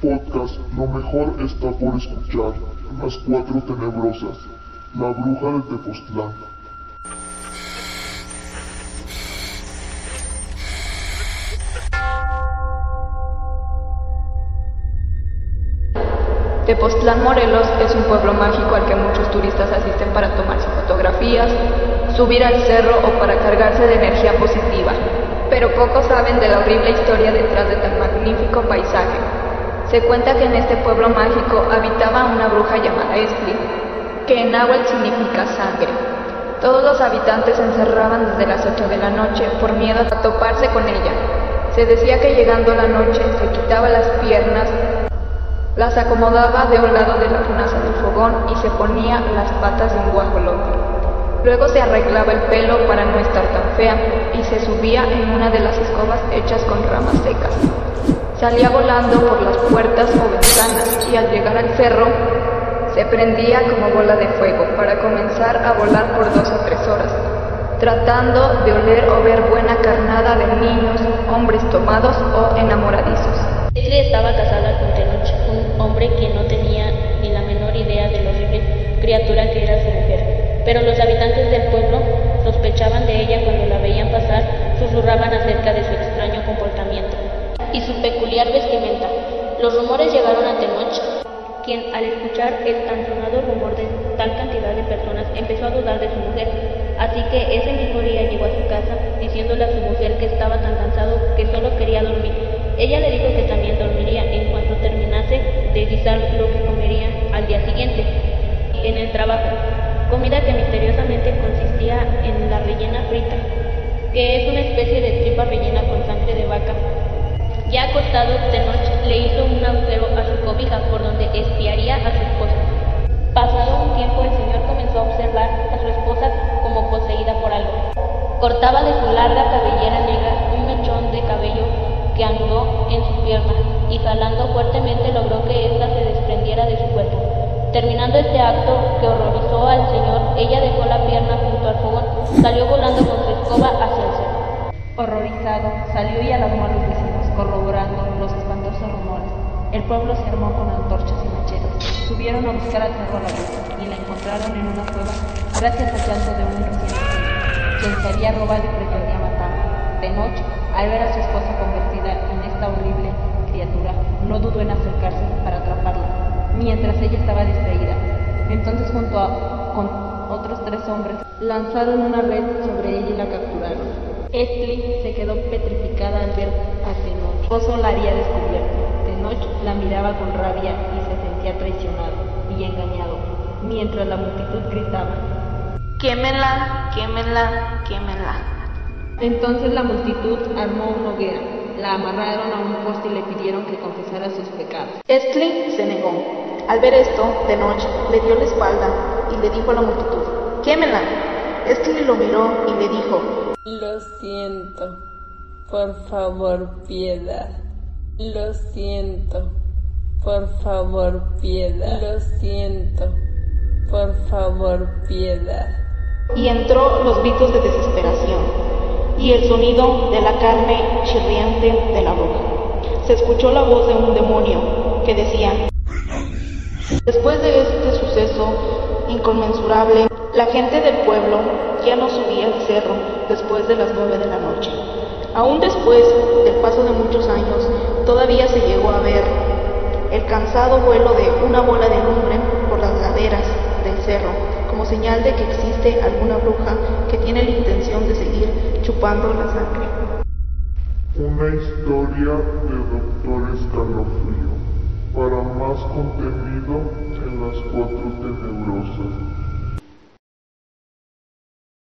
Podcast, lo mejor está por escuchar. Las cuatro tenebrosas. La bruja de Tepoztlán. Tepoztlán Morelos es un pueblo mágico al que muchos turistas asisten para tomarse fotografías, subir al cerro o para cargarse de energía positiva. Pero pocos saben de la horrible historia detrás de tan magnífico paisaje. Se cuenta que en este pueblo mágico habitaba una bruja llamada Estli, que en náhuatl significa sangre. Todos los habitantes se encerraban desde las 8 de la noche por miedo a toparse con ella. Se decía que llegando la noche se quitaba las piernas, las acomodaba de un lado de la tenaza del fogón y se ponía las patas de un guajolote. Luego se arreglaba el pelo para no estar tan fea y se subía en una de las escobas hechas con ramas secas. Salía volando por las puertas o ventanas y al llegar al cerro se prendía como bola de fuego para comenzar a volar por dos o tres horas, tratando de oler o ver buena carnada de niños, hombres tomados o enamoradizos. Leslie estaba casada con Tenoch, un hombre que no tenía ni la menor idea de la horrible criatura que era su mujer. Pero los habitantes del pueblo sospechaban de ella cuando la veían pasar, susurraban acerca de su extraño comportamiento y su peculiar vestimenta. Los rumores llegaron a Tenoch, quien al escuchar el tan sonado rumor de tal cantidad de personas empezó a dudar de su mujer. Así que ese mismo día llegó a su casa diciéndole a su mujer que estaba tan cansado que solo quería dormir. Ella le dijo que también dormiría en cuanto terminase de guisar lo que comería al día siguiente en el trabajo, comida que misteriosamente consistía en la rellena frita, que es una especie de tripa rellena con sangre de vaca. Ya acostado de le hizo un agujero a su cobija por donde espiaría a su esposa. Pasado un tiempo el señor comenzó a observar a su esposa como poseída por algo. Cortaba de su larga cabellera negra un mechón de cabello que anudó en su pierna y jalando fuertemente logró que ésta se desprendiera de su cuerpo. Terminando este acto que horrorizó al señor, ella dejó la pierna junto al fogón, salió volando con su escoba hacia el cerro. Horrorizado, salió y a los vecinos, El pueblo se armó con antorchas y machetes. Subieron a buscar a la bruja y la encontraron en una cueva gracias al llanto de un recién nacido, quien se había robado y pretendía matarla. De noche, al ver a su esposa convertida en esta horrible criatura, no dudó en acercarse para atraparla, mientras ella estaba distraída. Entonces junto a, con otros tres hombres lanzaron una red sobre ella y la capturaron. Estli se quedó petrificada al ver a Tenoch. Esposo la haría descubierto. Tenoch la miraba con rabia y se sentía traicionado y engañado, mientras la multitud gritaba, Quémenla, quémenla, quémenla. Entonces la multitud armó una hoguera, la amarraron a un poste y le pidieron que confesara sus pecados. Estli se negó. Al ver esto, de noche, le dio la espalda y le dijo a la multitud, quémenla. Estli lo miró y le dijo, Lo siento. Por favor, piedad. Lo siento. Por favor, piedad. Lo siento. Por favor, piedad. y entró los gritos de desesperación y el sonido de la carne chirriante de la bruja. Se escuchó la voz de un demonio que decía, después de este suceso inconmensurable, la gente del pueblo ya no subía al cerro después de las nueve de la noche. Aún después del paso de muchos años, todavía se llegó a ver el cansado vuelo de una bola de lumbre por las laderas del cerro, como señal de que existe alguna bruja que tiene la intención de seguir chupando la sangre. Una historia de Doctor Escalofrío. Para más contenido en las cuatro tenebrosas.